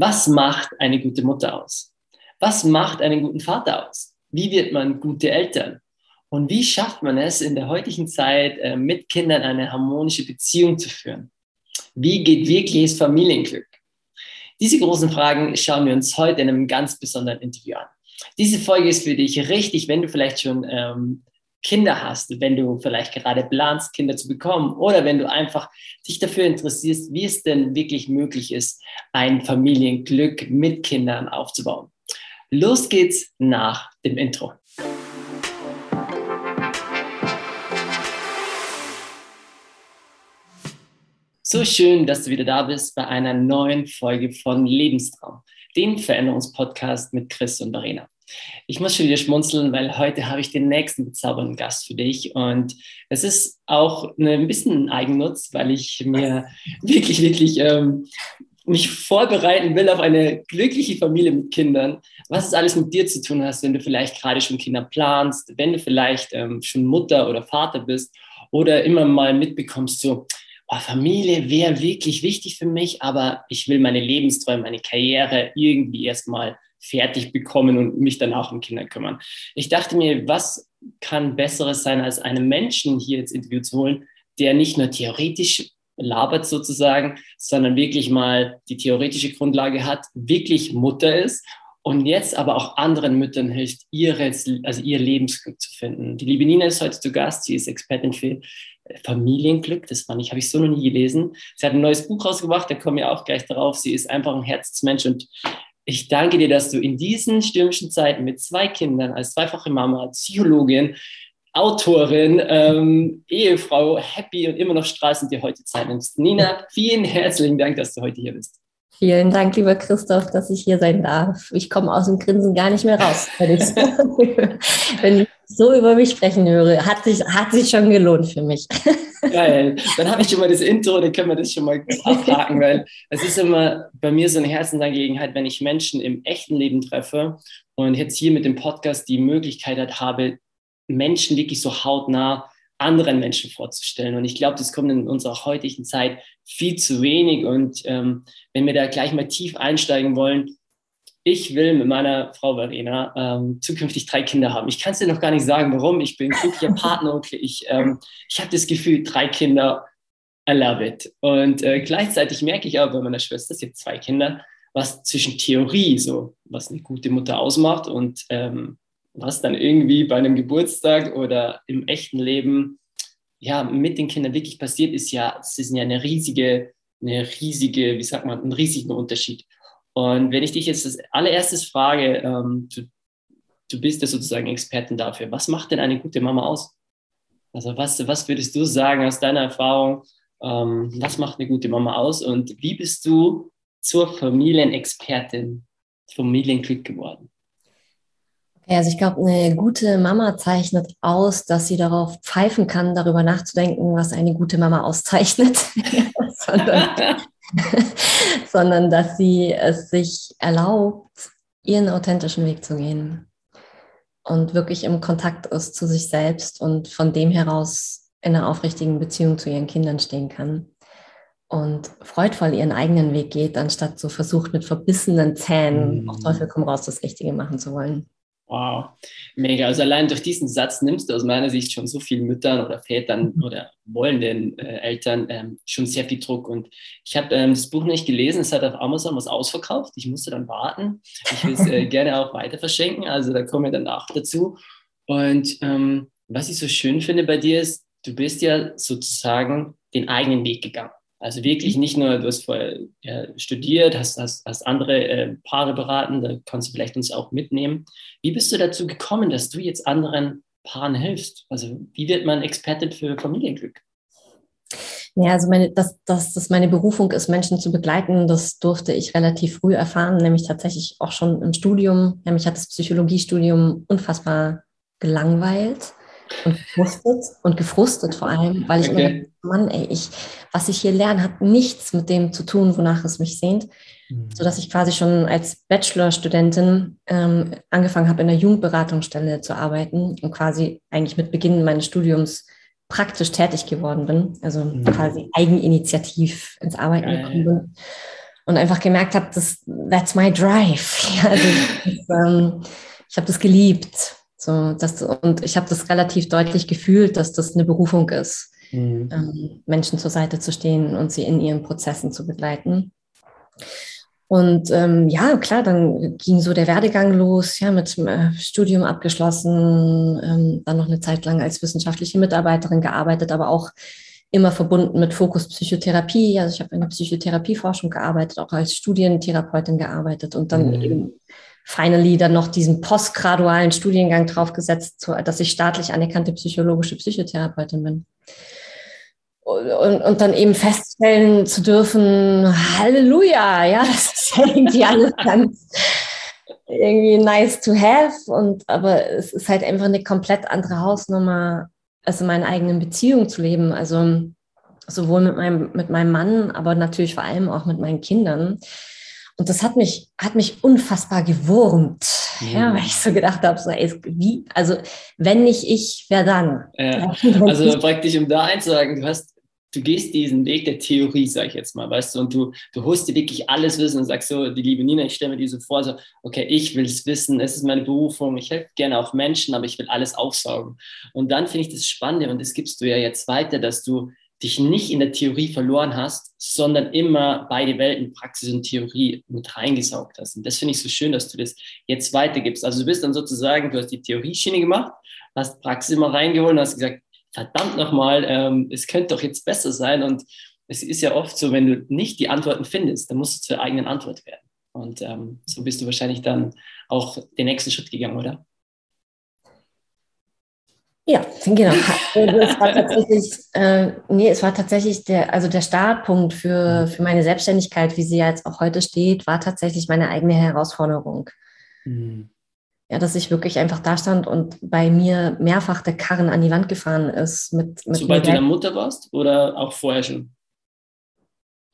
Was macht eine gute Mutter aus? Was macht einen guten Vater aus? Wie wird man gute Eltern? Und wie schafft man es in der heutigen Zeit, äh, mit Kindern eine harmonische Beziehung zu führen? Wie geht wirkliches Familienglück? Diese großen Fragen schauen wir uns heute in einem ganz besonderen Interview an. Diese Folge ist für dich richtig, wenn du vielleicht schon ähm, Kinder hast, wenn du vielleicht gerade planst, Kinder zu bekommen oder wenn du einfach dich dafür interessierst, wie es denn wirklich möglich ist, ein Familienglück mit Kindern aufzubauen. Los geht's nach dem Intro. So schön, dass du wieder da bist bei einer neuen Folge von Lebenstraum, dem Veränderungspodcast mit Chris und Verena. Ich muss schon wieder schmunzeln, weil heute habe ich den nächsten bezaubernden Gast für dich. Und es ist auch ein bisschen ein Eigennutz, weil ich mir wirklich, wirklich ähm, mich vorbereiten will auf eine glückliche Familie mit Kindern. Was es alles mit dir zu tun hast, wenn du vielleicht gerade schon Kinder planst, wenn du vielleicht ähm, schon Mutter oder Vater bist oder immer mal mitbekommst, so, oh, Familie wäre wirklich wichtig für mich, aber ich will meine Lebensträume, meine Karriere irgendwie erstmal fertig bekommen und mich dann auch um Kinder kümmern. Ich dachte mir, was kann Besseres sein, als einen Menschen hier ins Interview zu holen, der nicht nur theoretisch labert sozusagen, sondern wirklich mal die theoretische Grundlage hat, wirklich Mutter ist und jetzt aber auch anderen Müttern hilft, ihre, also ihr Lebensglück zu finden. Die liebe Nina ist heute zu Gast, sie ist Expertin für Familienglück, das fand ich, habe ich so noch nie gelesen. Sie hat ein neues Buch rausgebracht, da kommen wir auch gleich darauf. Sie ist einfach ein Herzensmensch und ich danke dir, dass du in diesen stürmischen Zeiten mit zwei Kindern, als zweifache Mama, Psychologin, Autorin, ähm, Ehefrau, happy und immer noch strahlend dir heute Zeit nimmst. Nina, vielen herzlichen Dank, dass du heute hier bist. Vielen Dank, lieber Christoph, dass ich hier sein darf. Ich komme aus dem Grinsen gar nicht mehr raus, wenn ich, wenn ich so über mich sprechen höre. Hat sich, hat sich schon gelohnt für mich. Geil. Dann habe ich schon mal das Intro, dann können wir das schon mal abhaken, weil es ist immer bei mir so eine Herzensangelegenheit, wenn ich Menschen im echten Leben treffe und jetzt hier mit dem Podcast die Möglichkeit habe, Menschen wirklich so hautnah anderen Menschen vorzustellen. Und ich glaube, das kommt in unserer heutigen Zeit viel zu wenig. Und ähm, wenn wir da gleich mal tief einsteigen wollen, ich will mit meiner Frau Verena ähm, zukünftig drei Kinder haben. Ich kann es dir noch gar nicht sagen, warum. Ich bin glücklicher Partner und ich, ähm, ich habe das Gefühl, drei Kinder, I love it. Und äh, gleichzeitig merke ich auch bei meiner Schwester, sie hat zwei Kinder, was zwischen Theorie, so was eine gute Mutter ausmacht und ähm, was dann irgendwie bei einem Geburtstag oder im echten Leben ja mit den Kindern wirklich passiert, ist ja, es ist ja eine riesige, eine riesige, wie sagt man, ein riesiger Unterschied. Und wenn ich dich jetzt als allererstes frage, ähm, du, du bist ja sozusagen Expertin dafür, was macht denn eine gute Mama aus? Also was, was würdest du sagen aus deiner Erfahrung, ähm, was macht eine gute Mama aus und wie bist du zur Familienexpertin, Familienglück geworden? Also ich glaube, eine gute Mama zeichnet aus, dass sie darauf pfeifen kann, darüber nachzudenken, was eine gute Mama auszeichnet, sondern, sondern dass sie es sich erlaubt, ihren authentischen Weg zu gehen und wirklich im Kontakt ist zu sich selbst und von dem heraus in einer aufrichtigen Beziehung zu ihren Kindern stehen kann und freudvoll ihren eigenen Weg geht, anstatt so versucht mit verbissenen Zähnen auf Teufel komm raus das Richtige machen zu wollen. Wow, mega. Also allein durch diesen Satz nimmst du aus meiner Sicht schon so vielen Müttern oder Vätern mhm. oder wollenden äh, Eltern ähm, schon sehr viel Druck. Und ich habe ähm, das Buch nicht gelesen, es hat auf Amazon was ausverkauft. Ich musste dann warten. Ich will es äh, gerne auch weiter verschenken, also da kommen wir danach dazu. Und ähm, was ich so schön finde bei dir ist, du bist ja sozusagen den eigenen Weg gegangen. Also wirklich nicht nur, du hast vorher ja, studiert, hast, hast, hast andere äh, Paare beraten, da kannst du vielleicht uns auch mitnehmen. Wie bist du dazu gekommen, dass du jetzt anderen Paaren hilfst? Also wie wird man Expertin für Familienglück? Ja, also meine, dass, dass das meine Berufung ist, Menschen zu begleiten, das durfte ich relativ früh erfahren, nämlich tatsächlich auch schon im Studium. Nämlich hat das Psychologiestudium unfassbar gelangweilt und gefrustet und gefrustet vor allem, weil ich okay. immer, Mann, ey, ich, was ich hier lerne, hat nichts mit dem zu tun, wonach es mich sehnt, mhm. sodass ich quasi schon als Bachelorstudentin ähm, angefangen habe, in der Jugendberatungsstelle zu arbeiten und quasi eigentlich mit Beginn meines Studiums praktisch tätig geworden bin, also mhm. quasi eigeninitiativ ins Arbeiten gekommen bin. und einfach gemerkt habe, das, that's my drive. Ja, also, das, ähm, ich habe das geliebt. So, das, und ich habe das relativ deutlich gefühlt, dass das eine Berufung ist, mhm. ähm, Menschen zur Seite zu stehen und sie in ihren Prozessen zu begleiten. Und ähm, ja, klar, dann ging so der Werdegang los, ja, mit äh, Studium abgeschlossen, ähm, dann noch eine Zeit lang als wissenschaftliche Mitarbeiterin gearbeitet, aber auch immer verbunden mit Fokus Psychotherapie. Also ich habe in der Psychotherapieforschung gearbeitet, auch als Studientherapeutin gearbeitet und dann mhm. eben finally dann noch diesen postgradualen Studiengang draufgesetzt, dass ich staatlich anerkannte psychologische Psychotherapeutin bin. Und, und, dann eben feststellen zu dürfen, Halleluja, ja, das ist irgendwie alles ganz irgendwie nice to have. Und aber es ist halt einfach eine komplett andere Hausnummer, also meine eigenen Beziehungen zu leben. Also sowohl mit meinem, mit meinem Mann, aber natürlich vor allem auch mit meinen Kindern. Und das hat mich, hat mich unfassbar gewurmt, mhm. ja, weil ich so gedacht habe, so, ey, wie, also wenn nicht ich, wer dann? Ja. Also praktisch, um da einzusagen, du hast, du gehst diesen Weg der Theorie, sag ich jetzt mal, weißt du, und du, du holst dir wirklich alles Wissen und sagst so, die liebe Nina, ich stelle mir die so vor, so, okay, ich will es wissen, es ist meine Berufung, ich helfe gerne auch Menschen, aber ich will alles aufsaugen. Und dann finde ich das Spannende und das gibst du ja jetzt weiter, dass du dich nicht in der Theorie verloren hast, sondern immer beide Welten, Praxis und Theorie, mit reingesaugt hast. Und das finde ich so schön, dass du das jetzt weitergibst. Also du bist dann sozusagen, du hast die Theorieschiene gemacht, hast Praxis immer reingeholt und hast gesagt, verdammt nochmal, ähm, es könnte doch jetzt besser sein. Und es ist ja oft so, wenn du nicht die Antworten findest, dann musst du zur eigenen Antwort werden. Und ähm, so bist du wahrscheinlich dann auch den nächsten Schritt gegangen, oder? Ja, genau. Also es war tatsächlich, äh, nee, es war tatsächlich der, also der Startpunkt für, für meine Selbstständigkeit, wie sie jetzt auch heute steht, war tatsächlich meine eigene Herausforderung. Mhm. Ja, dass ich wirklich einfach da stand und bei mir mehrfach der Karren an die Wand gefahren ist. Mit, mit Sobald du deine Mutter warst oder auch vorher schon?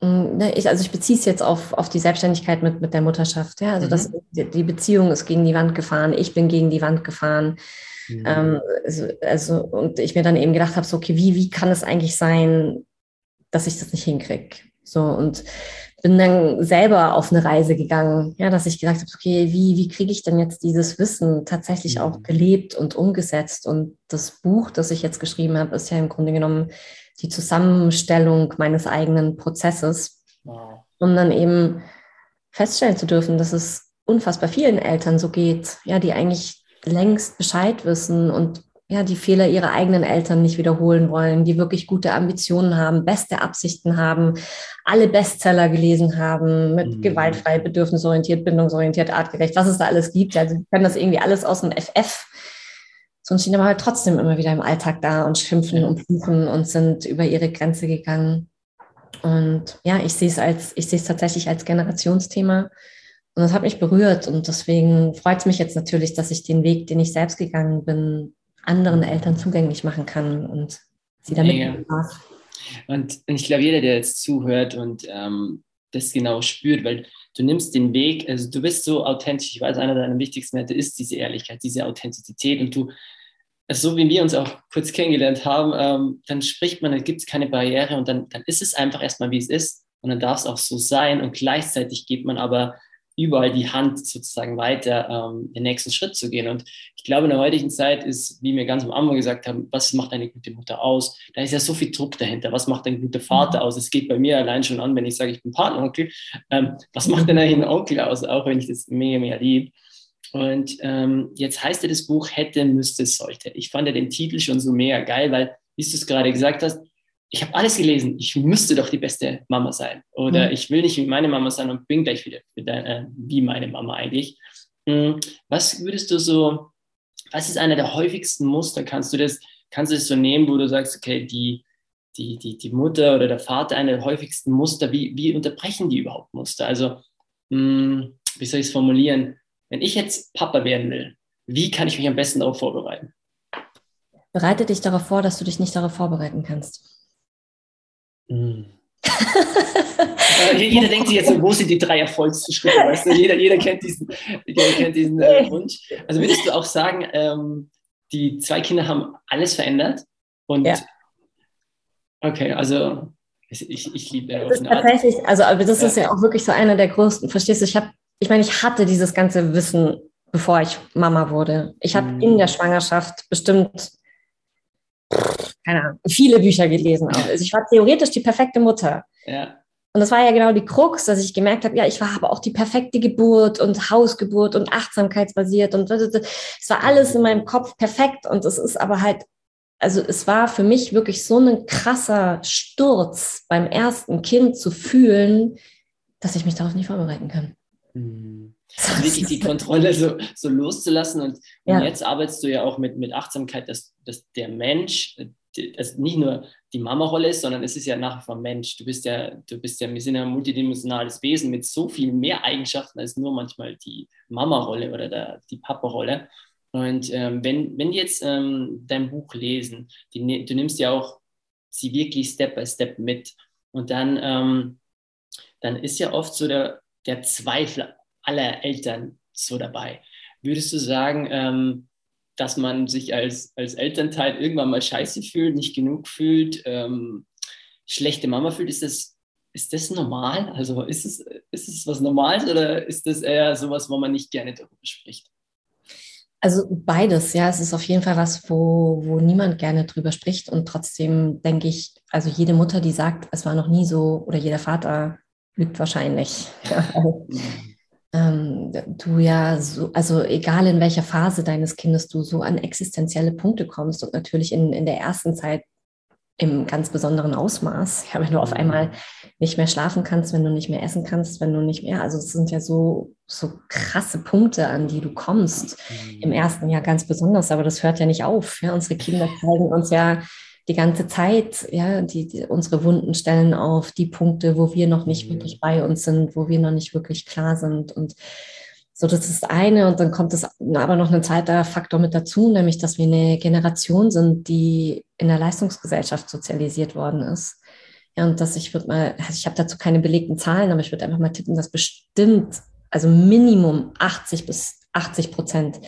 Mm, ne, ich, also ich beziehe es jetzt auf, auf die Selbstständigkeit mit, mit der Mutterschaft. Ja? Also mhm. das, die Beziehung ist gegen die Wand gefahren, ich bin gegen die Wand gefahren. Mhm. Ähm, also, also, und ich mir dann eben gedacht habe, so, okay, wie, wie kann es eigentlich sein, dass ich das nicht hinkriege? So, und bin dann selber auf eine Reise gegangen, ja, dass ich gedacht habe, okay, wie, wie kriege ich denn jetzt dieses Wissen tatsächlich mhm. auch gelebt und umgesetzt? Und das Buch, das ich jetzt geschrieben habe, ist ja im Grunde genommen die Zusammenstellung meines eigenen Prozesses, wow. um dann eben feststellen zu dürfen, dass es unfassbar vielen Eltern so geht, ja, die eigentlich längst Bescheid wissen und ja, die Fehler ihrer eigenen Eltern nicht wiederholen wollen, die wirklich gute Ambitionen haben, beste Absichten haben, alle Bestseller gelesen haben, mit mhm. gewaltfrei, bedürfnisorientiert, bindungsorientiert, artgerecht, was es da alles gibt. Also, die können das irgendwie alles aus dem FF. Sonst stehen aber halt trotzdem immer wieder im Alltag da und schimpfen und fluchen und sind über ihre Grenze gegangen. Und ja, ich sehe es als, ich sehe es tatsächlich als Generationsthema. Und das hat mich berührt und deswegen freut es mich jetzt natürlich, dass ich den Weg, den ich selbst gegangen bin, anderen Eltern zugänglich machen kann und sie damit ja. darf. Und, ich glaube, jeder, der jetzt zuhört und ähm, das genau spürt, weil du nimmst den Weg, also du bist so authentisch, ich weiß, einer deiner wichtigsten Werte ist diese Ehrlichkeit, diese Authentizität und du, also so wie wir uns auch kurz kennengelernt haben, ähm, dann spricht man, da gibt es keine Barriere und dann, dann ist es einfach erstmal, wie es ist und dann darf es auch so sein und gleichzeitig geht man aber überall die Hand sozusagen weiter, ähm, den nächsten Schritt zu gehen. Und ich glaube, in der heutigen Zeit ist, wie wir ganz am Anfang gesagt haben, was macht eine gute Mutter aus? Da ist ja so viel Druck dahinter. Was macht ein guter Vater mhm. aus? Es geht bei mir allein schon an, wenn ich sage, ich bin Partneronkel. Ähm, was macht denn eigentlich ein Onkel aus? Auch wenn ich das mega, mega liebe. Und ähm, jetzt heißt ja das Buch Hätte, müsste, sollte. Ich fand ja den Titel schon so mega geil, weil, wie du es gerade gesagt hast, ich habe alles gelesen, ich müsste doch die beste Mama sein. Oder mhm. ich will nicht wie meine Mama sein und bin gleich wieder deine, äh, wie meine Mama eigentlich. Mhm. Was würdest du so, was ist einer der häufigsten Muster? Kannst du das, kannst du das so nehmen, wo du sagst, okay, die, die, die, die Mutter oder der Vater, einer der häufigsten Muster, wie, wie unterbrechen die überhaupt Muster? Also, mh, hm, wie soll ich es formulieren? Wenn ich jetzt Papa werden will, wie kann ich mich am besten darauf vorbereiten? Bereite dich darauf vor, dass du dich nicht darauf vorbereiten kannst. Mm. jeder denkt sich jetzt, wo sind die drei Erfolgsschritte? Weißt du? jeder, jeder kennt diesen, jeder kennt diesen äh, Wunsch. Also würdest du auch sagen, ähm, die zwei Kinder haben alles verändert? Und ja. okay, also Ich, ich liebe das tatsächlich, also aber das ja. ist ja auch wirklich so einer der größten, verstehst du, ich habe, ich meine, ich hatte dieses ganze Wissen, bevor ich Mama wurde. Ich habe mhm. in der Schwangerschaft bestimmt, keine Ahnung, viele Bücher gelesen. Auch. Also ich war theoretisch die perfekte Mutter. Ja. Und das war ja genau die Krux, dass ich gemerkt habe, ja, ich war aber auch die perfekte Geburt und Hausgeburt und achtsamkeitsbasiert und es war alles in meinem Kopf perfekt und es ist aber halt, also es war für mich wirklich so ein krasser Sturz beim ersten Kind zu fühlen, dass ich mich darauf nicht vorbereiten kann. Mhm. Wirklich die Kontrolle so, so loszulassen und, ja. und, jetzt arbeitest du ja auch mit, mit Achtsamkeit, dass, dass der Mensch also nicht nur die Mama-Rolle ist, sondern es ist ja nach wie vor Mensch. Du bist ja, du bist ja, wir sind ja ein multidimensionales Wesen mit so viel mehr Eigenschaften als nur manchmal die Mama-Rolle oder der, die Papa-Rolle. Und ähm, wenn, wenn die jetzt ähm, dein Buch lesen, die, ne, du nimmst ja auch sie wirklich Step by Step mit. Und dann, ähm, dann ist ja oft so der, der Zweifel aller Eltern so dabei. Würdest du sagen, ähm, dass man sich als, als Elternteil irgendwann mal scheiße fühlt, nicht genug fühlt, ähm, schlechte Mama fühlt, ist das, ist das normal? Also ist es, ist es was Normales oder ist das eher sowas, wo man nicht gerne darüber spricht? Also beides, ja. Es ist auf jeden Fall was, wo, wo niemand gerne drüber spricht. Und trotzdem denke ich, also jede Mutter, die sagt, es war noch nie so, oder jeder Vater lügt wahrscheinlich. Mhm ähm, du ja so, also egal in welcher Phase deines Kindes du so an existenzielle Punkte kommst und natürlich in, in der ersten Zeit im ganz besonderen Ausmaß. Ja, wenn du auf einmal nicht mehr schlafen kannst, wenn du nicht mehr essen kannst, wenn du nicht mehr, also es sind ja so, so krasse Punkte, an die du kommst im mhm. ersten Jahr ganz besonders, aber das hört ja nicht auf. Ja, unsere Kinder zeigen uns ja die ganze Zeit, ja, die, die, unsere Wunden stellen auf die Punkte, wo wir noch nicht mhm. wirklich bei uns sind, wo wir noch nicht wirklich klar sind. Und so, das ist eine. Und dann kommt es aber noch ein zweiter Faktor mit dazu, nämlich, dass wir eine Generation sind, die in der Leistungsgesellschaft sozialisiert worden ist. Ja, und dass ich würde mal, also ich habe dazu keine belegten Zahlen, aber ich würde einfach mal tippen, dass bestimmt, also Minimum 80 bis 80 Prozent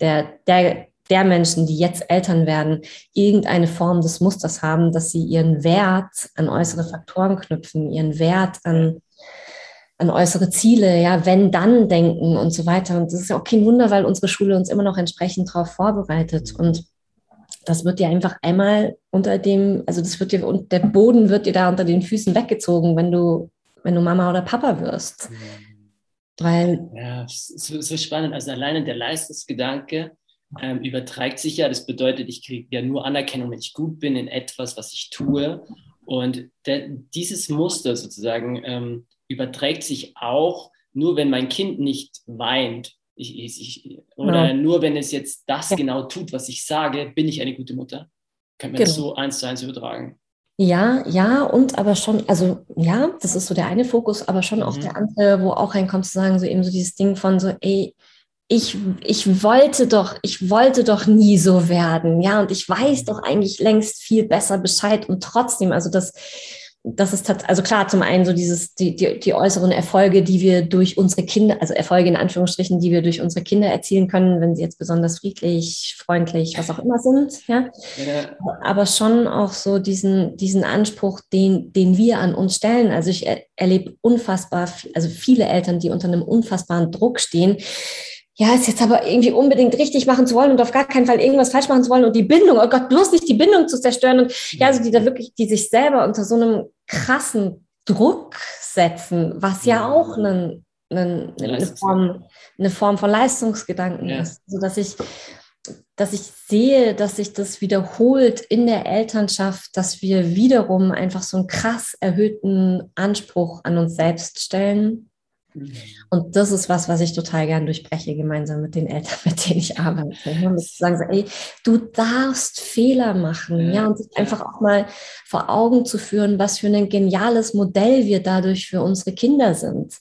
der, der der Menschen, die jetzt Eltern werden, irgendeine Form des Musters haben, dass sie ihren Wert an äußere Faktoren knüpfen, ihren Wert an, an äußere Ziele, ja, wenn dann denken und so weiter. Und das ist ja auch kein Wunder, weil unsere Schule uns immer noch entsprechend darauf vorbereitet. Und das wird dir einfach einmal unter dem, also das wird dir, und der Boden wird dir da unter den Füßen weggezogen, wenn du, wenn du Mama oder Papa wirst. Weil ja, so, so spannend. Also alleine der Leistungsgedanke, ähm, überträgt sich ja. Das bedeutet, ich kriege ja nur Anerkennung, wenn ich gut bin in etwas, was ich tue. Und dieses Muster sozusagen ähm, überträgt sich auch nur, wenn mein Kind nicht weint. Ich, ich, oder ja. nur, wenn es jetzt das ja. genau tut, was ich sage, bin ich eine gute Mutter. Kann man genau. das so eins zu eins übertragen. Ja, ja, und aber schon, also ja, das ist so der eine Fokus, aber schon mhm. auch der andere, wo auch reinkommt zu sagen, so eben so dieses Ding von so, ey, ich, ich wollte doch, ich wollte doch nie so werden, ja, und ich weiß doch eigentlich längst viel besser Bescheid und trotzdem, also das, das ist also klar, zum einen so dieses, die, die, die äußeren Erfolge, die wir durch unsere Kinder, also Erfolge in Anführungsstrichen, die wir durch unsere Kinder erzielen können, wenn sie jetzt besonders friedlich, freundlich, was auch immer sind, ja. ja. Aber schon auch so diesen, diesen Anspruch, den, den wir an uns stellen. Also ich er, erlebe unfassbar, also viele Eltern, die unter einem unfassbaren Druck stehen, ja, ist jetzt aber irgendwie unbedingt richtig machen zu wollen und auf gar keinen Fall irgendwas falsch machen zu wollen und die Bindung, oh Gott, bloß nicht die Bindung zu zerstören und ja, also die da wirklich, die sich selber unter so einem krassen Druck setzen, was ja auch einen, einen, eine, Form, eine Form von Leistungsgedanken ja. ist, so dass ich dass ich sehe, dass sich das wiederholt in der Elternschaft, dass wir wiederum einfach so einen krass erhöhten Anspruch an uns selbst stellen. Und das ist was, was ich total gern durchbreche, gemeinsam mit den Eltern, mit denen ich arbeite. Zu sagen, so, ey, du darfst Fehler machen, ja, und sich einfach auch mal vor Augen zu führen, was für ein geniales Modell wir dadurch für unsere Kinder sind.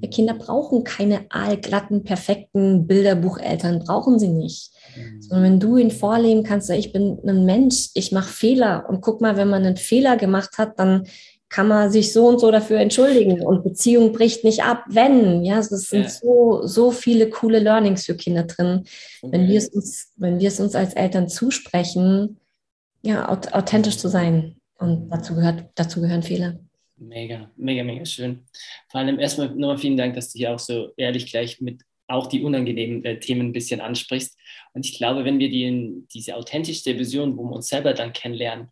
Wir mhm. Kinder brauchen keine aalglatten, perfekten Bilderbucheltern, brauchen sie nicht. Mhm. Sondern wenn du ihnen vorleben kannst, ich bin ein Mensch, ich mache Fehler und guck mal, wenn man einen Fehler gemacht hat, dann kann man sich so und so dafür entschuldigen und Beziehung bricht nicht ab, wenn. Ja, es sind ja. so, so viele coole Learnings für Kinder drin. Okay. Wenn wir es uns, wenn wir es uns als Eltern zusprechen, ja, authentisch zu sein Und dazu, gehört, dazu gehören Fehler. Mega, mega, mega schön. Vor allem erstmal nochmal vielen Dank, dass du hier auch so ehrlich gleich mit auch die unangenehmen äh, Themen ein bisschen ansprichst. Und ich glaube, wenn wir die, diese authentischste Vision, wo wir uns selber dann kennenlernen,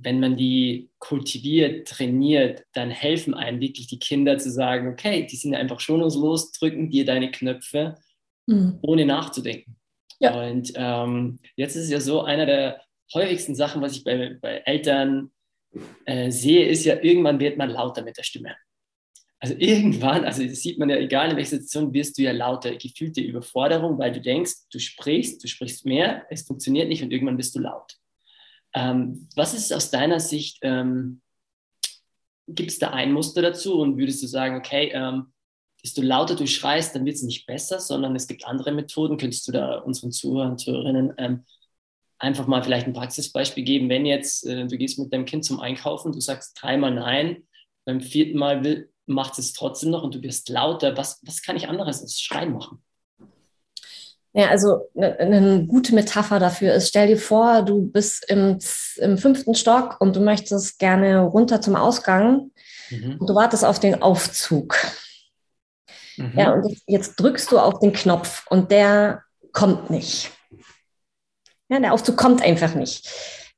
wenn man die kultiviert, trainiert, dann helfen einem wirklich die Kinder zu sagen, okay, die sind einfach schonungslos, drücken dir deine Knöpfe, mhm. ohne nachzudenken. Ja. Und ähm, jetzt ist es ja so, einer der häufigsten Sachen, was ich bei, bei Eltern äh, sehe, ist ja, irgendwann wird man lauter mit der Stimme. Also irgendwann, also das sieht man ja, egal in welcher Situation, wirst du ja lauter, gefühlte Überforderung, weil du denkst, du sprichst, du sprichst mehr, es funktioniert nicht und irgendwann bist du laut. Ähm, was ist aus deiner Sicht, ähm, gibt es da ein Muster dazu und würdest du sagen, okay, ähm, desto lauter du schreist, dann wird es nicht besser, sondern es gibt andere Methoden. Könntest du da unseren Zuhörern und Zuhörerinnen ähm, einfach mal vielleicht ein Praxisbeispiel geben, wenn jetzt äh, du gehst mit deinem Kind zum Einkaufen, du sagst dreimal nein, beim vierten Mal will, macht es trotzdem noch und du wirst lauter. Was, was kann ich anderes als Schreien machen? Ja, also eine, eine gute Metapher dafür ist, stell dir vor, du bist im, im fünften Stock und du möchtest gerne runter zum Ausgang mhm. und du wartest auf den Aufzug. Mhm. Ja, und jetzt drückst du auf den Knopf und der kommt nicht. Ja, der Aufzug kommt einfach nicht.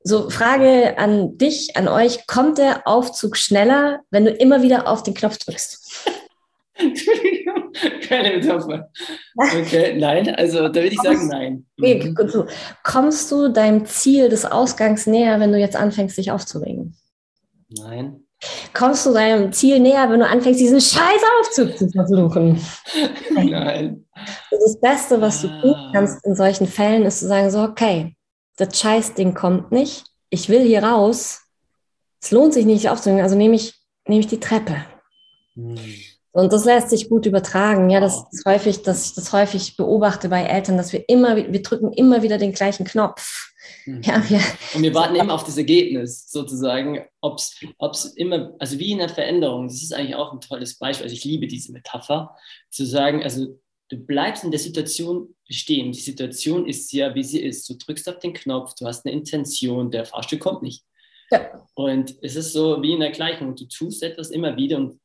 So, Frage an dich, an euch, kommt der Aufzug schneller, wenn du immer wieder auf den Knopf drückst? Keine Metapher. Okay, nein, also da würde ich sagen, nein. So. Kommst du deinem Ziel des Ausgangs näher, wenn du jetzt anfängst, dich aufzuregen? Nein. Kommst du deinem Ziel näher, wenn du anfängst, diesen scheiß Aufzug zu versuchen? Nein. Das Beste, was du tun ah. kannst in solchen Fällen, ist zu sagen, so, okay, das Scheißding kommt nicht, ich will hier raus, es lohnt sich nicht aufzunehmen, also nehme ich, nehme ich die Treppe. Hm. Und das lässt sich gut übertragen. Ja, das ist häufig, dass ich das häufig beobachte bei Eltern, dass wir immer, wir drücken immer wieder den gleichen Knopf. Mhm. Ja, wir, und wir warten immer auf das Ergebnis sozusagen, ob es immer, also wie in der Veränderung, das ist eigentlich auch ein tolles Beispiel. Also ich liebe diese Metapher, zu sagen, also du bleibst in der Situation stehen. Die Situation ist ja, wie sie ist. Du drückst auf den Knopf, du hast eine Intention, der Fahrstuhl kommt nicht. Ja. Und es ist so wie in der Gleichung. Du tust etwas immer wieder und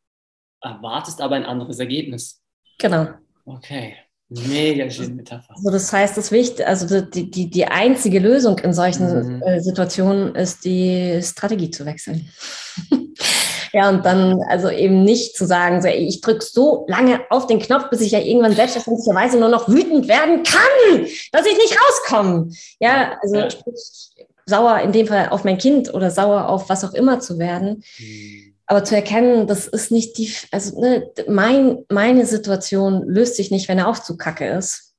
erwartest aber ein anderes Ergebnis. Genau. Okay. Mega schöne Metapher. Also das heißt, das Wichtige, also die, die, die einzige Lösung in solchen mhm. Äh, Situationen ist, die Strategie zu wechseln. ja, und dann also eben nicht zu sagen, so, ich drücke so lange auf den Knopf, bis ich ja irgendwann selbstverständlicherweise nur noch wütend werden kann, dass ich nicht rauskomme. Ja, also ja. sauer in dem Fall auf mein Kind oder sauer auf was auch immer zu werden. Mhm aber zu erkennen, das ist nicht die, also ne, mein, meine Situation löst sich nicht, wenn der Aufzug kacke ist,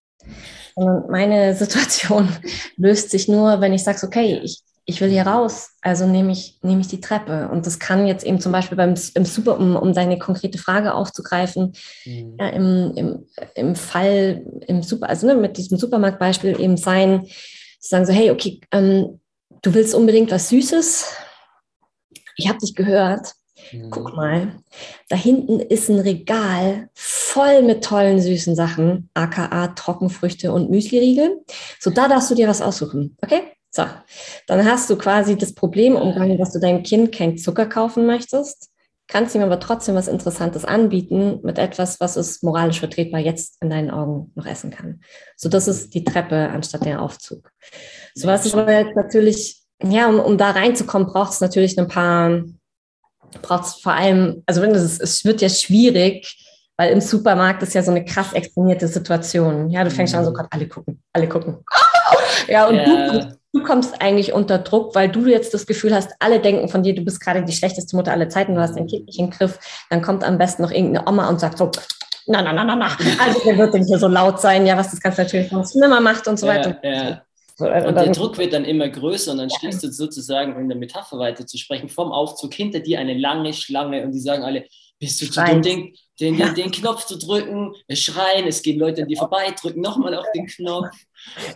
sondern meine Situation löst sich nur, wenn ich sage, okay, ich, ich will hier raus, also nehme ich, nehme ich die Treppe. Und das kann jetzt eben zum Beispiel beim im Super, um, um deine konkrete Frage aufzugreifen, mhm. ja, im, im, im Fall, im Super, also ne, mit diesem Supermarktbeispiel eben sein, zu sagen so, hey, okay, ähm, du willst unbedingt was Süßes, ich habe dich gehört, Guck mhm. mal, da hinten ist ein Regal voll mit tollen süßen Sachen, aka Trockenfrüchte und Müsliriegel. So, da darfst du dir was aussuchen. Okay? So, dann hast du quasi das Problem umgangen, dass du deinem Kind kein Zucker kaufen möchtest, kannst ihm aber trotzdem was Interessantes anbieten mit etwas, was es moralisch vertretbar jetzt in deinen Augen noch essen kann. So, das ist die Treppe anstatt der Aufzug. So was ist aber jetzt natürlich, ja, um, um da reinzukommen, braucht es natürlich ein paar braucht es vor allem, also wenn es, es wird ja schwierig, weil im Supermarkt ist ja so eine krass exponierte Situation. Ja, du fängst mhm. an, so Gott, alle gucken, alle gucken. ja, und yeah. du, du, kommst eigentlich unter Druck, weil du jetzt das Gefühl hast, alle denken von dir, du bist gerade die schlechteste Mutter aller Zeiten, du hast dein Kind nicht im Griff. Dann kommt am besten noch irgendeine Oma und sagt so, na, na, na, na, na. Also der wird denn hier so laut sein, ja, was das ganz natürlich noch schlimmer macht und so weiter. Ja, und der Druck wird dann immer größer und dann stehst du sozusagen, um in der Metapher weiter zu sprechen, vom Aufzug hinter dir eine lange Schlange und die sagen alle, bist du zu dumm, den, den, den, den, Knopf zu drücken, schreien, es gehen Leute an dir vorbei, drücken nochmal auf den Knopf.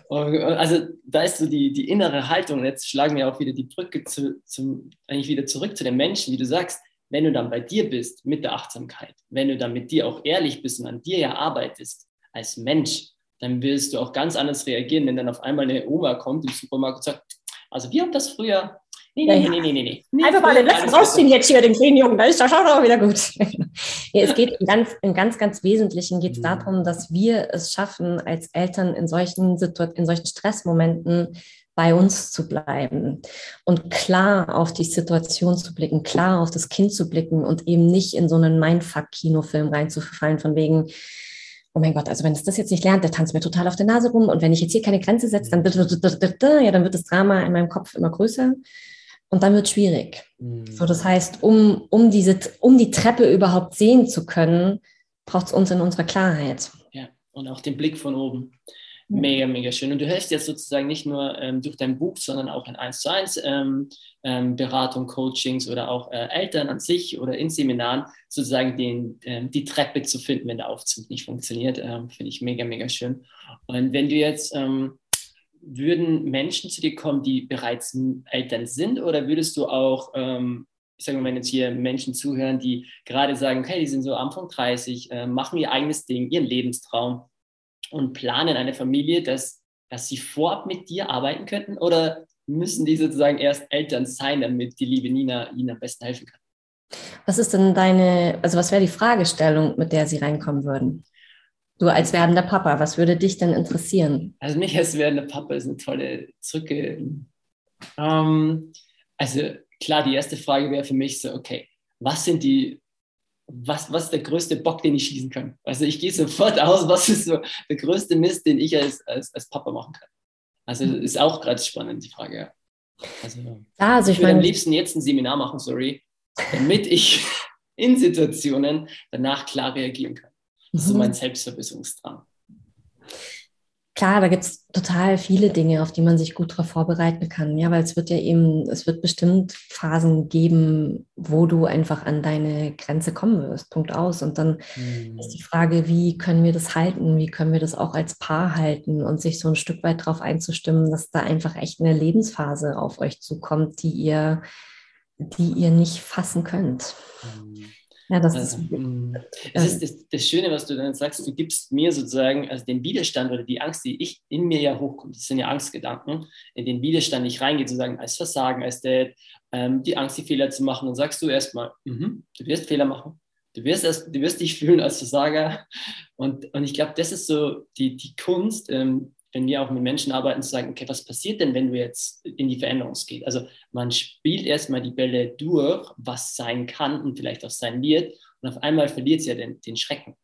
Also da ist so die, die innere Haltung. Und jetzt schlagen wir auch wieder die Brücke zu, zum, eigentlich wieder zurück zu den Menschen, wie du sagst, wenn du dann bei dir bist mit der Achtsamkeit, wenn du dann mit dir auch ehrlich bist und an dir ja arbeitest als Mensch, dann wirst du auch ganz anders reagieren, wenn dann auf einmal eine Oma kommt im Supermarkt und sagt, also wir haben das früher Nee, nee, nee, nee, nee, nee. Einfach mal den letzten rausziehen jetzt hier, den kleinen Jungen, da ist das auch wieder gut. ja, es geht im ganz, im ganz, ganz Wesentlichen geht es mhm. darum, dass wir es schaffen, als Eltern in solchen Situationen, in solchen Stressmomenten bei uns zu bleiben und klar auf die Situation zu blicken, klar auf das Kind zu blicken und eben nicht in so einen Mindfuck-Kinofilm reinzufallen, von wegen, oh mein Gott, also wenn es das jetzt nicht lernt, der tanzt mir total auf der Nase rum und wenn ich jetzt hier keine Grenze setze, dann, ja, dann wird das Drama in meinem Kopf immer größer und dann wird es schwierig. Mhm. So, das heißt, um, um, diese, um die Treppe überhaupt sehen zu können, braucht es uns in unserer Klarheit. Ja, und auch den Blick von oben. Mega, mega schön. Und du hilfst jetzt sozusagen nicht nur ähm, durch dein Buch, sondern auch in 1 zu 1 ähm, ähm, Beratung, Coachings oder auch äh, Eltern an sich oder in Seminaren sozusagen den, ähm, die Treppe zu finden, wenn der Aufzug nicht funktioniert. Ähm, finde ich mega, mega schön. Und wenn du jetzt, ähm, würden Menschen zu dir kommen, die bereits Eltern sind oder würdest du auch ich sage mal, wenn jetzt hier Menschen zuhören, die gerade sagen, okay, die sind so Anfang 30, äh, machen ihr eigenes Ding, ihren Lebenstraum und planen eine Familie, dass, dass sie vorab mit dir arbeiten könnten? Oder müssen die sozusagen erst Eltern sein, damit die liebe Nina ihnen am besten helfen kann? Was ist denn deine, also was wäre die Fragestellung, mit der sie reinkommen würden? Du als werdender Papa, was würde dich denn interessieren? Also mich als werdender Papa ist eine tolle Zurücke. Ähm, also klar, die erste Frage wäre für mich so, okay, was sind die was, was ist der größte Bock, den ich schießen kann? Also ich gehe sofort aus, was ist so der größte Mist, den ich als, als, als Papa machen kann. Also mhm. ist auch gerade spannend, die Frage, ja. Also, ja, also ich, ich würde am liebsten jetzt ein Seminar machen, sorry, damit ich in Situationen danach klar reagieren kann. Das ist so mhm. mein Selbstverbesserungsdrang. Klar, da gibt es total viele Dinge, auf die man sich gut darauf vorbereiten kann. Ja, weil es wird ja eben, es wird bestimmt Phasen geben, wo du einfach an deine Grenze kommen wirst. Punkt aus. Und dann mhm. ist die Frage, wie können wir das halten? Wie können wir das auch als Paar halten und sich so ein Stück weit darauf einzustimmen, dass da einfach echt eine Lebensphase auf euch zukommt, die ihr, die ihr nicht fassen könnt. Mhm. Ja, das also, ist, mm, das ist das, das, Schöne, was du dann sagst, du gibst mir sozusagen, also den Widerstand oder die Angst, die ich in mir ja hochkommt, das sind ja Angstgedanken, in den Widerstand ich reingehe, sozusagen als Versagen, als Dad, ähm, die Angst, die Fehler zu machen, dann sagst du erstmal, mm du wirst Fehler machen, du wirst, erst, du wirst dich fühlen als Versager. Und, und ich glaube, das ist so die, die Kunst, ähm, wenn wir auch mit Menschen arbeiten, zu sagen, okay, was passiert denn, wenn du jetzt in die Veränderung gehst? Also man spielt erstmal die Bälle durch, was sein kann und vielleicht auch sein wird. Und auf einmal verliert es ja den, den Schrecken,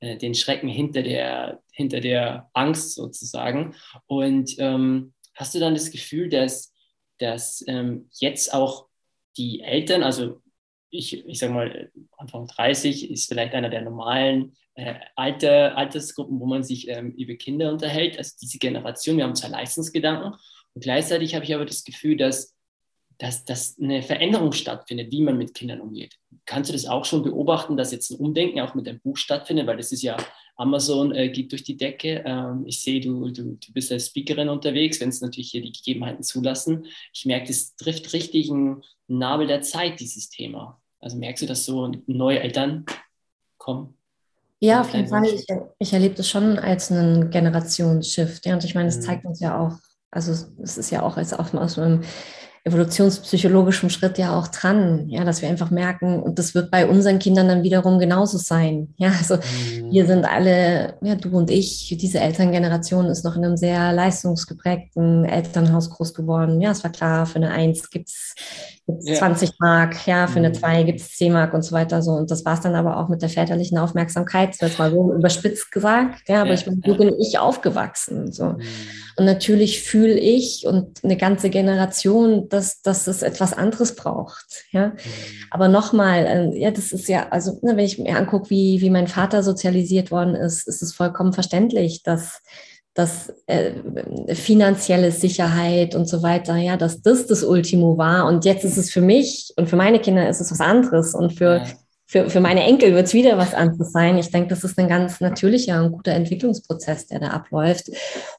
äh, den Schrecken hinter der, hinter der Angst sozusagen. Und ähm, hast du dann das Gefühl, dass, dass ähm, jetzt auch die Eltern, also ich, ich sage mal, Anfang 30 ist vielleicht einer der normalen äh, Alter, Altersgruppen, wo man sich ähm, über Kinder unterhält, also diese Generation, wir haben zwar Leistungsgedanken. Und gleichzeitig habe ich aber das Gefühl, dass, dass, dass eine Veränderung stattfindet, wie man mit Kindern umgeht. Kannst du das auch schon beobachten, dass jetzt ein Umdenken auch mit dem Buch stattfindet, weil das ist ja Amazon äh, geht durch die Decke. Ähm, ich sehe, du, du, du bist als Speakerin unterwegs, wenn es natürlich hier die Gegebenheiten zulassen. Ich merke, das trifft richtig einen Nabel der Zeit, dieses Thema. Also merkst du, dass so neue Eltern kommen? Ja, auf jeden Fall. Ich, ich erlebe das schon als einen Generationsshift. Ja, und ich meine, es mhm. zeigt uns ja auch, also es ist ja auch als auch aus einem evolutionspsychologischen Schritt ja auch dran, ja, dass wir einfach merken, und das wird bei unseren Kindern dann wiederum genauso sein. Ja, also mhm. wir sind alle, ja, du und ich, diese Elterngeneration ist noch in einem sehr leistungsgeprägten Elternhaus groß geworden. Ja, es war klar, für eine Eins gibt es ja. 20 Mark, ja, für eine 2 mhm. gibt es 10 Mark und so weiter. So. Und das war es dann aber auch mit der väterlichen Aufmerksamkeit, das jetzt mal so überspitzt gesagt, ja, aber ja. ich bin, so bin ich aufgewachsen. So. Mhm. Und natürlich fühle ich und eine ganze Generation, dass, dass es etwas anderes braucht. Ja. Mhm. Aber nochmal, äh, ja, das ist ja, also ne, wenn ich mir angucke, wie, wie mein Vater sozialisiert worden ist, ist es vollkommen verständlich, dass dass äh, finanzielle Sicherheit und so weiter, ja, dass das das Ultimo war. Und jetzt ist es für mich und für meine Kinder ist es was anderes. Und für, ja. für, für meine Enkel wird es wieder was anderes sein. Ich denke, das ist ein ganz natürlicher und guter Entwicklungsprozess, der da abläuft.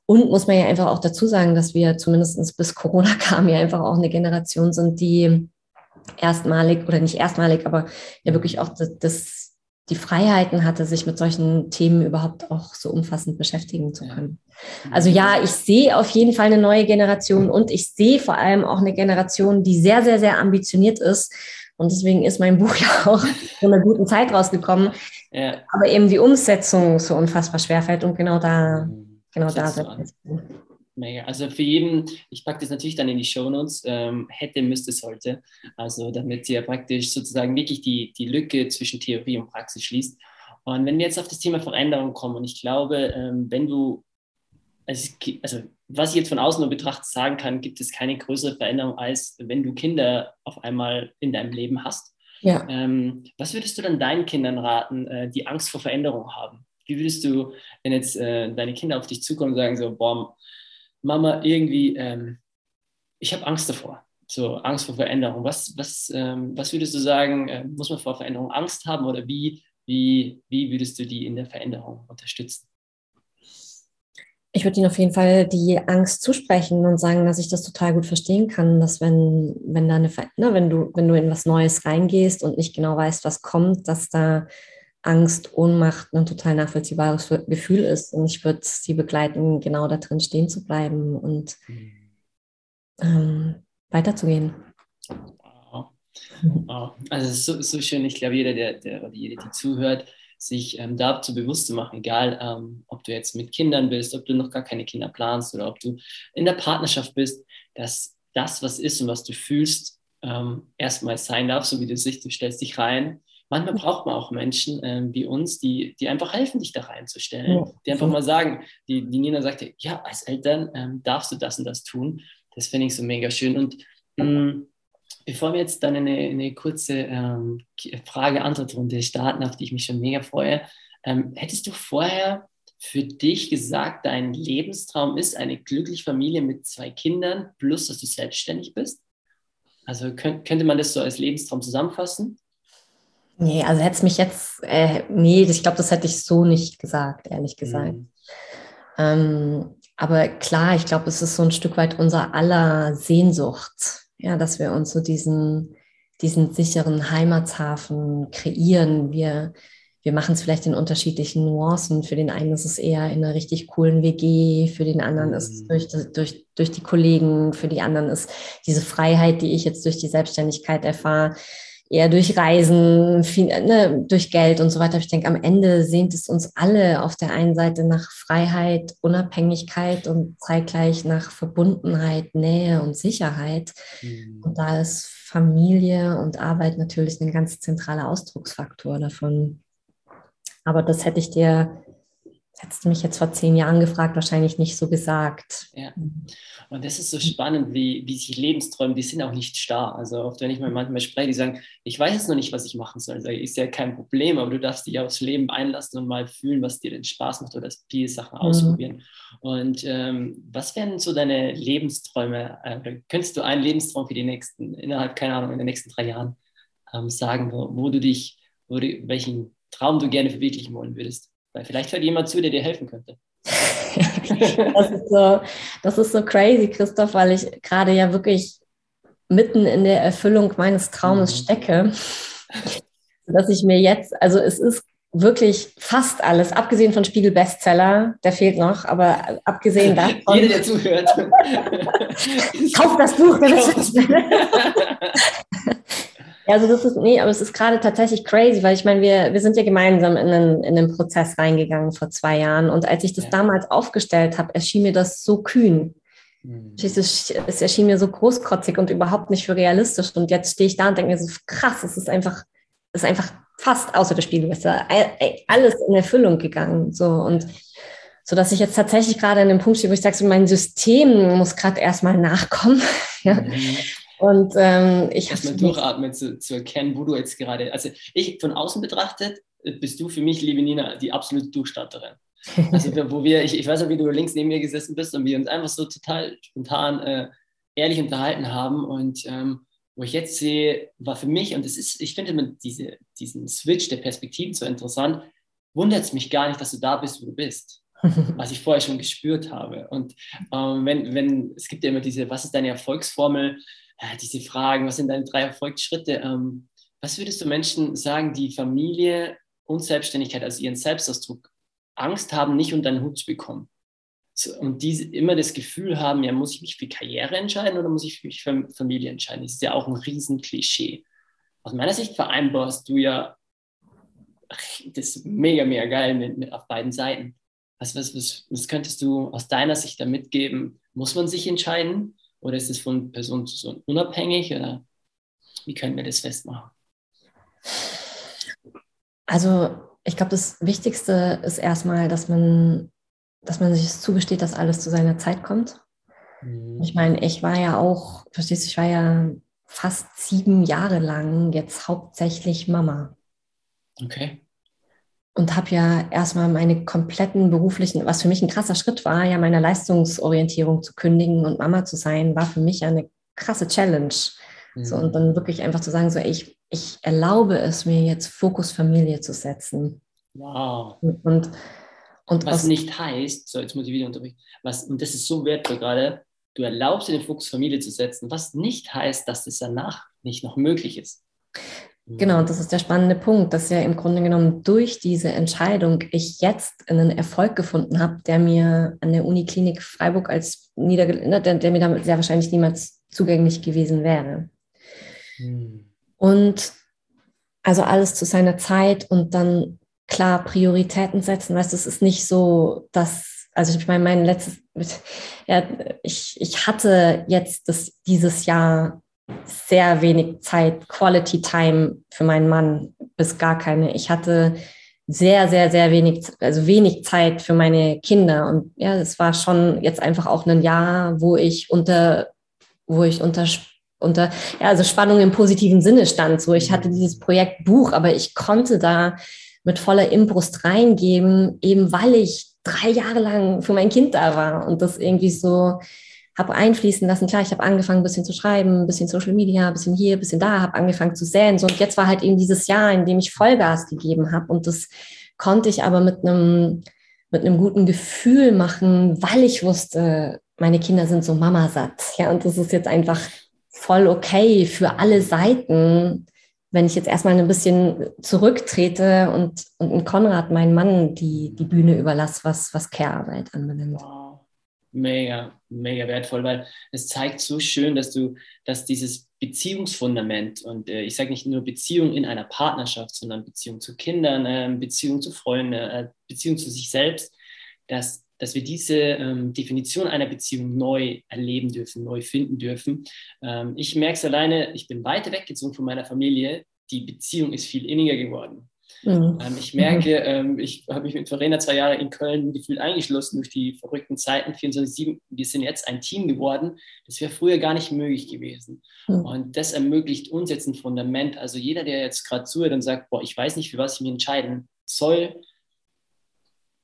Und muss man ja einfach auch dazu sagen, dass wir zumindest bis Corona kam, ja einfach auch eine Generation sind, die erstmalig oder nicht erstmalig, aber ja wirklich auch das, das die Freiheiten hatte, sich mit solchen Themen überhaupt auch so umfassend beschäftigen zu können. Also ja, ich sehe auf jeden Fall eine neue Generation und ich sehe vor allem auch eine Generation, die sehr, sehr, sehr ambitioniert ist. Und deswegen ist mein Buch ja auch in einer guten Zeit rausgekommen. Ja. Aber eben die Umsetzung so unfassbar schwerfällt und genau da, mhm. genau da setzt Mega. Also für jeden, ich packe das natürlich dann in die Shownotes, ähm, hätte, müsste, sollte. Also damit ihr praktisch sozusagen wirklich die, die Lücke zwischen Theorie und Praxis schließt. Und wenn wir jetzt auf das Thema Veränderung kommen, und ich glaube, ähm, wenn du, also, also was ich jetzt von außen nur betrachtet sagen kann, gibt es keine größere Veränderung, als wenn du Kinder auf einmal in deinem Leben hast. Ja. Ähm, was würdest du dann deinen Kindern raten, äh, die Angst vor Veränderung haben? Wie würdest du, wenn jetzt äh, deine Kinder auf dich zukommen und sagen so, boah, Mama, irgendwie, ähm, ich habe Angst davor. So Angst vor Veränderung. Was, was, ähm, was würdest du sagen, äh, muss man vor Veränderung Angst haben oder wie, wie, wie würdest du die in der Veränderung unterstützen? Ich würde ihnen auf jeden Fall die Angst zusprechen und sagen, dass ich das total gut verstehen kann, dass wenn, wenn da eine, ne, wenn du, wenn du in was Neues reingehst und nicht genau weißt, was kommt, dass da Angst, Ohnmacht ein total nachvollziehbares Gefühl ist. Und ich würde sie begleiten, genau da drin stehen zu bleiben und ähm, weiterzugehen. Wow. Also es ist so, so schön. Ich glaube, jeder, der, der oder jede, die zuhört, sich ähm, dazu bewusst zu machen, egal ähm, ob du jetzt mit Kindern bist, ob du noch gar keine Kinder planst oder ob du in der Partnerschaft bist, dass das, was ist und was du fühlst, ähm, erstmal sein darf, so wie du siehst, du stellst dich rein manchmal braucht man auch Menschen ähm, wie uns, die, die einfach helfen, dich da reinzustellen, ja. die einfach mal sagen, die, die Nina sagte, ja, als Eltern ähm, darfst du das und das tun. Das finde ich so mega schön. Und ähm, bevor wir jetzt dann eine, eine kurze ähm, Frage-Antwort-Runde starten, auf die ich mich schon mega freue, ähm, hättest du vorher für dich gesagt, dein Lebenstraum ist eine glückliche Familie mit zwei Kindern, plus dass du selbstständig bist? Also könnt, könnte man das so als Lebenstraum zusammenfassen? Nee, also hätte es mich jetzt, äh, nee, ich glaube, das hätte ich so nicht gesagt, ehrlich gesagt. Mhm. Ähm, aber klar, ich glaube, es ist so ein Stück weit unser aller Sehnsucht, ja, dass wir uns so diesen, diesen sicheren Heimatshafen kreieren. Wir, wir machen es vielleicht in unterschiedlichen Nuancen. Für den einen ist es eher in einer richtig coolen WG, für den anderen mhm. ist es durch, durch, durch die Kollegen, für die anderen ist diese Freiheit, die ich jetzt durch die Selbstständigkeit erfahre, eher durch Reisen, viel, ne, durch Geld und so weiter. Ich denke, am Ende sehnt es uns alle auf der einen Seite nach Freiheit, Unabhängigkeit und zeitgleich nach Verbundenheit, Nähe und Sicherheit. Mhm. Und da ist Familie und Arbeit natürlich ein ganz zentraler Ausdrucksfaktor davon. Aber das hätte ich dir Hättest du mich jetzt vor zehn Jahren gefragt, wahrscheinlich nicht so gesagt. Ja. Und das ist so spannend, wie, wie sich Lebensträume, die sind auch nicht starr. Also oft, wenn ich mal manchmal spreche, die sagen, ich weiß jetzt noch nicht, was ich machen soll. Also ist ja kein Problem, aber du darfst dich aufs Leben einlassen und mal fühlen, was dir denn Spaß macht oder viele Sachen mhm. ausprobieren. Und ähm, was wären so deine Lebensträume? Äh, könntest du einen Lebenstraum für die nächsten, innerhalb, keine Ahnung, in den nächsten drei Jahren ähm, sagen, wo, wo, du dich, wo du, welchen Traum du gerne verwirklichen wollen würdest? Weil vielleicht hört jemand zu, der dir helfen könnte. das, ist so, das ist so crazy, Christoph, weil ich gerade ja wirklich mitten in der Erfüllung meines Traumes mhm. stecke. Dass ich mir jetzt, also es ist wirklich fast alles, abgesehen von Spiegel Bestseller, der fehlt noch, aber abgesehen davon. Jeder, der zuhört. Kauf das Buch, der Also das ist, nee, aber es ist gerade tatsächlich crazy, weil ich meine, wir, wir sind ja gemeinsam in einen, in einen Prozess reingegangen vor zwei Jahren. Und als ich das ja. damals aufgestellt habe, erschien mir das so kühn. Mhm. Es, es erschien mir so großkotzig und überhaupt nicht für realistisch. Und jetzt stehe ich da und denke mir so, krass, es ist einfach, es ist einfach fast außer der Spiegelwässer, alles in Erfüllung gegangen. So und so dass ich jetzt tatsächlich gerade an dem Punkt stehe, wo ich sage, so mein System muss gerade erstmal nachkommen. ja. Mhm. Und ähm, ich habe. durchatmen, zu, zu erkennen, wo du jetzt gerade. Also, ich von außen betrachtet, äh, bist du für mich, liebe Nina, die absolute Durchstarterin. Also, wo wir, ich, ich weiß noch, wie du links neben mir gesessen bist und wir uns einfach so total spontan äh, ehrlich unterhalten haben. Und ähm, wo ich jetzt sehe, war für mich, und das ist, ich finde diese, diesen Switch der Perspektiven so interessant, wundert es mich gar nicht, dass du da bist, wo du bist. was ich vorher schon gespürt habe. Und ähm, wenn, wenn, es gibt ja immer diese, was ist deine Erfolgsformel? Äh, diese Fragen, was sind deine drei Erfolgsschritte? Ähm, was würdest du Menschen sagen, die Familie Unselbstständigkeit, also ihren Selbstausdruck, Angst haben, nicht unter den Hut zu bekommen. So, und die immer das Gefühl haben, ja, muss ich mich für Karriere entscheiden oder muss ich mich für Familie entscheiden? Das ist ja auch ein Riesenklischee. Aus meiner Sicht vereinbarst du ja das ist mega, mega geil mit, mit auf beiden Seiten. Was, was, was, was könntest du aus deiner Sicht da mitgeben? Muss man sich entscheiden oder ist es von Person zu Person unabhängig oder wie können wir das festmachen? Also ich glaube, das Wichtigste ist erstmal, dass man, dass man sich zugesteht, dass alles zu seiner Zeit kommt. Mhm. Ich meine, ich war ja auch, verstehst du, ich war ja fast sieben Jahre lang jetzt hauptsächlich Mama. Okay. Und habe ja erstmal meine kompletten beruflichen, was für mich ein krasser Schritt war, ja meine Leistungsorientierung zu kündigen und Mama zu sein, war für mich eine krasse Challenge. Mhm. So, und dann wirklich einfach zu sagen, so ich, ich erlaube es mir jetzt Fokus Familie zu setzen. Wow. Und, und, was, was nicht heißt, so jetzt muss ich wieder unterbrechen, was, und das ist so wertvoll gerade, du erlaubst dir den Fokus Familie zu setzen, was nicht heißt, dass das danach nicht noch möglich ist. Genau, das ist der spannende Punkt, dass ja im Grunde genommen durch diese Entscheidung ich jetzt einen Erfolg gefunden habe, der mir an der Uniklinik Freiburg als niedergelegt, der, der, mir damit sehr wahrscheinlich niemals zugänglich gewesen wäre. Hm. Und also alles zu seiner Zeit und dann klar Prioritäten setzen. Weißt du, es ist nicht so, dass, also ich meine, mein letztes, ja, ich, ich hatte jetzt das, dieses Jahr sehr wenig Zeit, Quality Time für meinen Mann, bis gar keine. Ich hatte sehr, sehr, sehr wenig, also wenig Zeit für meine Kinder. Und ja, es war schon jetzt einfach auch ein Jahr, wo ich unter, wo ich unter, unter, ja, also Spannung im positiven Sinne stand. So, ich hatte dieses Projekt Buch, aber ich konnte da mit voller Imbrust reingeben, eben weil ich drei Jahre lang für mein Kind da war und das irgendwie so, habe einfließen lassen. Klar, ich habe angefangen, ein bisschen zu schreiben, ein bisschen Social Media, ein bisschen hier, ein bisschen da, habe angefangen zu säen. So, und jetzt war halt eben dieses Jahr, in dem ich Vollgas gegeben habe. Und das konnte ich aber mit einem, mit einem guten Gefühl machen, weil ich wusste, meine Kinder sind so Mamasatt. Ja, und das ist jetzt einfach voll okay für alle Seiten, wenn ich jetzt erstmal ein bisschen zurücktrete und, und Konrad, meinen Mann, die, die Bühne überlasse, was, was Care-Arbeit anbelangt. Mega, mega wertvoll, weil es zeigt so schön, dass du, dass dieses Beziehungsfundament und äh, ich sage nicht nur Beziehung in einer Partnerschaft, sondern Beziehung zu Kindern, äh, Beziehung zu Freunden, äh, Beziehung zu sich selbst, dass, dass wir diese ähm, Definition einer Beziehung neu erleben dürfen, neu finden dürfen. Ähm, ich merke es alleine, ich bin weiter weggezogen von meiner Familie, die Beziehung ist viel inniger geworden. Mhm. Ähm, ich merke, ähm, ich habe mich mit Verena zwei Jahre in Köln gefühlt eingeschlossen durch die verrückten Zeiten 24-7. Wir sind jetzt ein Team geworden. Das wäre früher gar nicht möglich gewesen. Mhm. Und das ermöglicht uns jetzt ein Fundament. Also jeder, der jetzt gerade zuhört und sagt, boah, ich weiß nicht, für was ich mich entscheiden soll,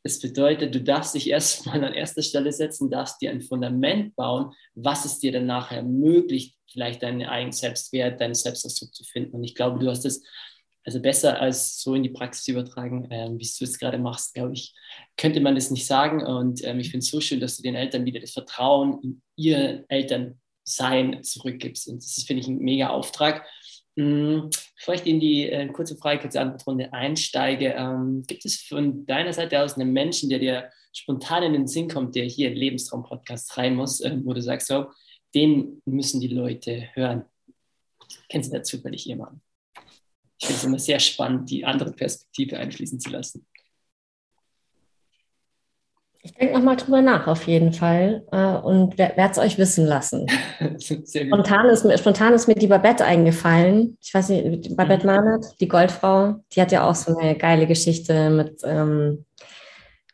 das bedeutet, du darfst dich erstmal an erster Stelle setzen, darfst dir ein Fundament bauen, was es dir dann nachher ermöglicht, vielleicht deinen eigenen Selbstwert, deinen Selbstausdruck zu finden. Und ich glaube, du hast es also besser als so in die Praxis übertragen, ähm, wie du es gerade machst, glaube ich, könnte man das nicht sagen. Und ähm, ich finde es so schön, dass du den Eltern wieder das Vertrauen in ihr Elternsein zurückgibst. Und das finde ich, ein mega Auftrag. Mhm. Bevor ich in die äh, kurze Frage, kurze Antwortrunde einsteige, ähm, gibt es von deiner Seite aus einen Menschen, der dir spontan in den Sinn kommt, der hier in Lebenstraum-Podcast rein muss, äh, wo du sagst, so, den müssen die Leute hören? Kennst du da zufällig jemanden? Ich finde es immer sehr spannend, die andere Perspektive einfließen zu lassen. Ich denke nochmal drüber nach, auf jeden Fall. Äh, und werde es euch wissen lassen. spontan, ist mir, spontan ist mir die Babette eingefallen. Ich weiß nicht, Babette mhm. Mahnert, die Goldfrau, die hat ja auch so eine geile Geschichte mit. Ähm,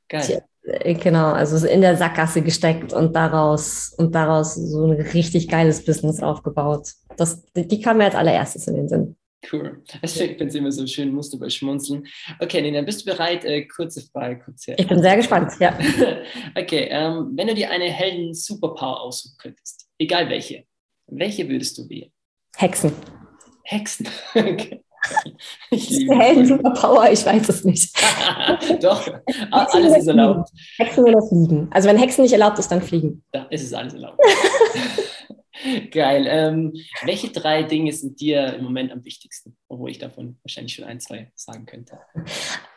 Geil. Die, äh, genau, also in der Sackgasse gesteckt und daraus und daraus so ein richtig geiles Business aufgebaut. Das, die kam mir als allererstes in den Sinn. Cool. Ich finde es immer so schön, musst du bei schmunzeln. Okay, Nina, bist du bereit? Äh, kurze Frage, kurz her. Ich bin sehr gespannt, ja. okay, ähm, wenn du dir eine Helden-Superpower aussuchen könntest, egal welche, welche würdest du wählen? Hexen. Hexen? okay. Ich liebe Helden-Superpower, ich weiß es nicht. Doch, alles ist erlaubt. Hexen oder Fliegen. Also wenn Hexen nicht erlaubt ist, dann Fliegen. Da ist es alles erlaubt. Geil. Ähm, welche drei Dinge sind dir im Moment am wichtigsten? Obwohl ich davon wahrscheinlich schon ein, zwei sagen könnte.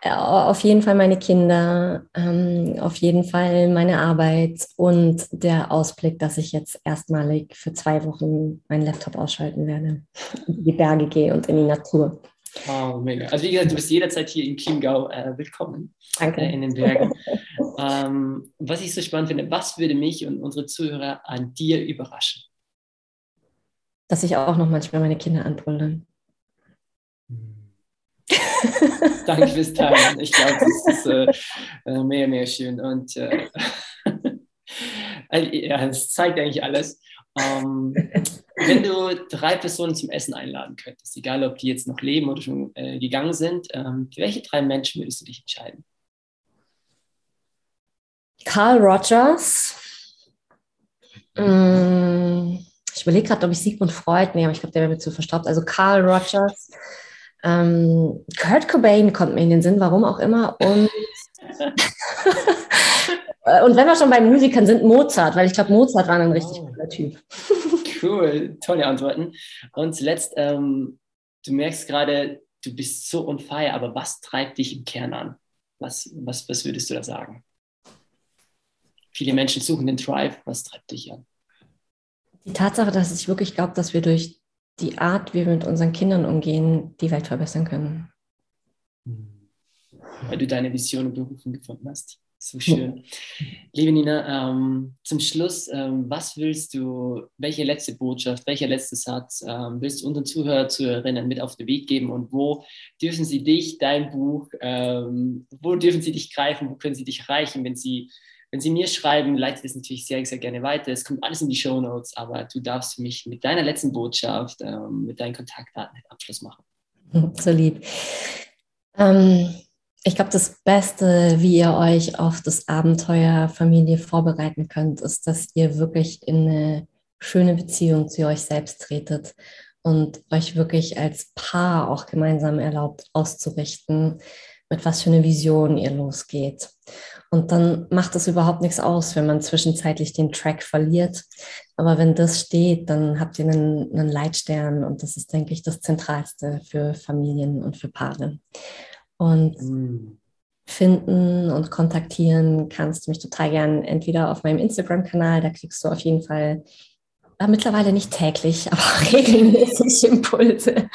Auf jeden Fall meine Kinder, ähm, auf jeden Fall meine Arbeit und der Ausblick, dass ich jetzt erstmalig für zwei Wochen meinen Laptop ausschalten werde, in die Berge gehe und in die Natur. Wow, mega. Also wie gesagt, du bist jederzeit hier in Chiemgau äh, willkommen. Danke. Äh, in den Bergen. ähm, was ich so spannend finde, was würde mich und unsere Zuhörer an dir überraschen? Dass ich auch noch manchmal meine Kinder anbrülle. Danke fürs Teilen. Ich glaube, das ist äh, äh mehr, mehr schön. Und äh, ja, das zeigt eigentlich alles. Ähm, wenn du drei Personen zum Essen einladen könntest, egal ob die jetzt noch leben oder schon äh, gegangen sind, ähm, für welche drei Menschen würdest du dich entscheiden? Carl Rogers. Mm, ich überlege gerade, ob ich Sigmund Freud nehme, ich glaube, der wäre mir zu verstaubt. Also Carl Rogers. Ähm, Kurt Cobain kommt mir in den Sinn, warum auch immer. Und, und wenn wir schon bei Musikern sind, Mozart, weil ich glaube, Mozart war ein richtig oh. cooler Typ. Cool, tolle Antworten. Und zuletzt, ähm, du merkst gerade, du bist so on fire, aber was treibt dich im Kern an? Was, was, was würdest du da sagen? Viele Menschen suchen den Drive. Was treibt dich an? Die Tatsache, dass ich wirklich glaube, dass wir durch die Art, wie wir mit unseren Kindern umgehen, die Welt verbessern können. Weil du deine Vision und Berufung gefunden hast. So schön. Liebe Nina, ähm, zum Schluss, ähm, was willst du, welche letzte Botschaft, welcher letzte Satz ähm, willst du unseren Zuhörer, Zuhörerinnen mit auf den Weg geben und wo dürfen sie dich, dein Buch, ähm, wo dürfen sie dich greifen, wo können sie dich erreichen, wenn sie wenn Sie mir schreiben, leite ich das natürlich sehr, sehr gerne weiter. Es kommt alles in die Show Notes, aber du darfst für mich mit deiner letzten Botschaft, ähm, mit deinen Kontaktdaten den Abschluss machen. So lieb. Ähm, ich glaube, das Beste, wie ihr euch auf das Abenteuer Familie vorbereiten könnt, ist, dass ihr wirklich in eine schöne Beziehung zu euch selbst tretet und euch wirklich als Paar auch gemeinsam erlaubt auszurichten, mit was für eine Vision ihr losgeht. Und dann macht es überhaupt nichts aus, wenn man zwischenzeitlich den Track verliert. Aber wenn das steht, dann habt ihr einen, einen Leitstern und das ist, denke ich, das Zentralste für Familien und für Paare. Und mhm. finden und kontaktieren kannst du mich total gern entweder auf meinem Instagram-Kanal, da kriegst du auf jeden Fall äh, mittlerweile nicht täglich, aber regelmäßig Impulse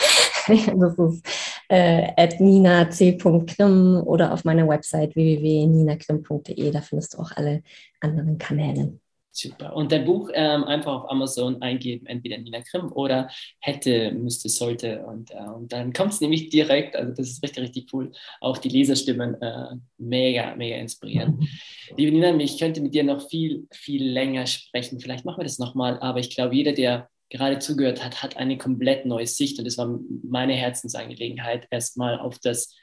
das ist äh, at ninac.krim oder auf meiner Website www.ninakrim.de. Da findest du auch alle anderen Kanäle. Super. Und dein Buch ähm, einfach auf Amazon eingeben, entweder Nina Grimm oder hätte, müsste, sollte. Und, äh, und dann kommt es nämlich direkt. Also das ist richtig, richtig cool. Auch die Leserstimmen äh, mega, mega inspirierend. Liebe Nina, ich könnte mit dir noch viel, viel länger sprechen. Vielleicht machen wir das nochmal. Aber ich glaube, jeder, der gerade zugehört hat, hat eine komplett neue Sicht. Und das war meine Herzensangelegenheit, erstmal auf,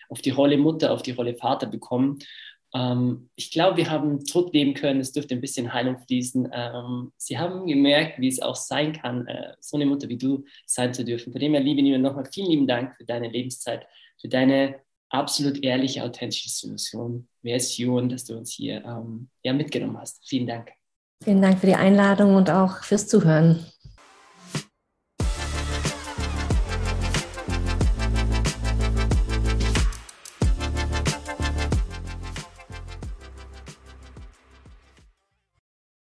auf die Rolle Mutter, auf die Rolle Vater bekommen. Ähm, ich glaube, wir haben Druck leben können, es dürfte ein bisschen Heilung fließen. Ähm, sie haben gemerkt, wie es auch sein kann, äh, so eine Mutter wie du sein zu dürfen. Von dem her, liebe Nina, nochmal vielen lieben Dank für deine Lebenszeit, für deine absolut ehrliche, authentische Version, dass du uns hier ähm, ja, mitgenommen hast. Vielen Dank. Vielen Dank für die Einladung und auch fürs Zuhören.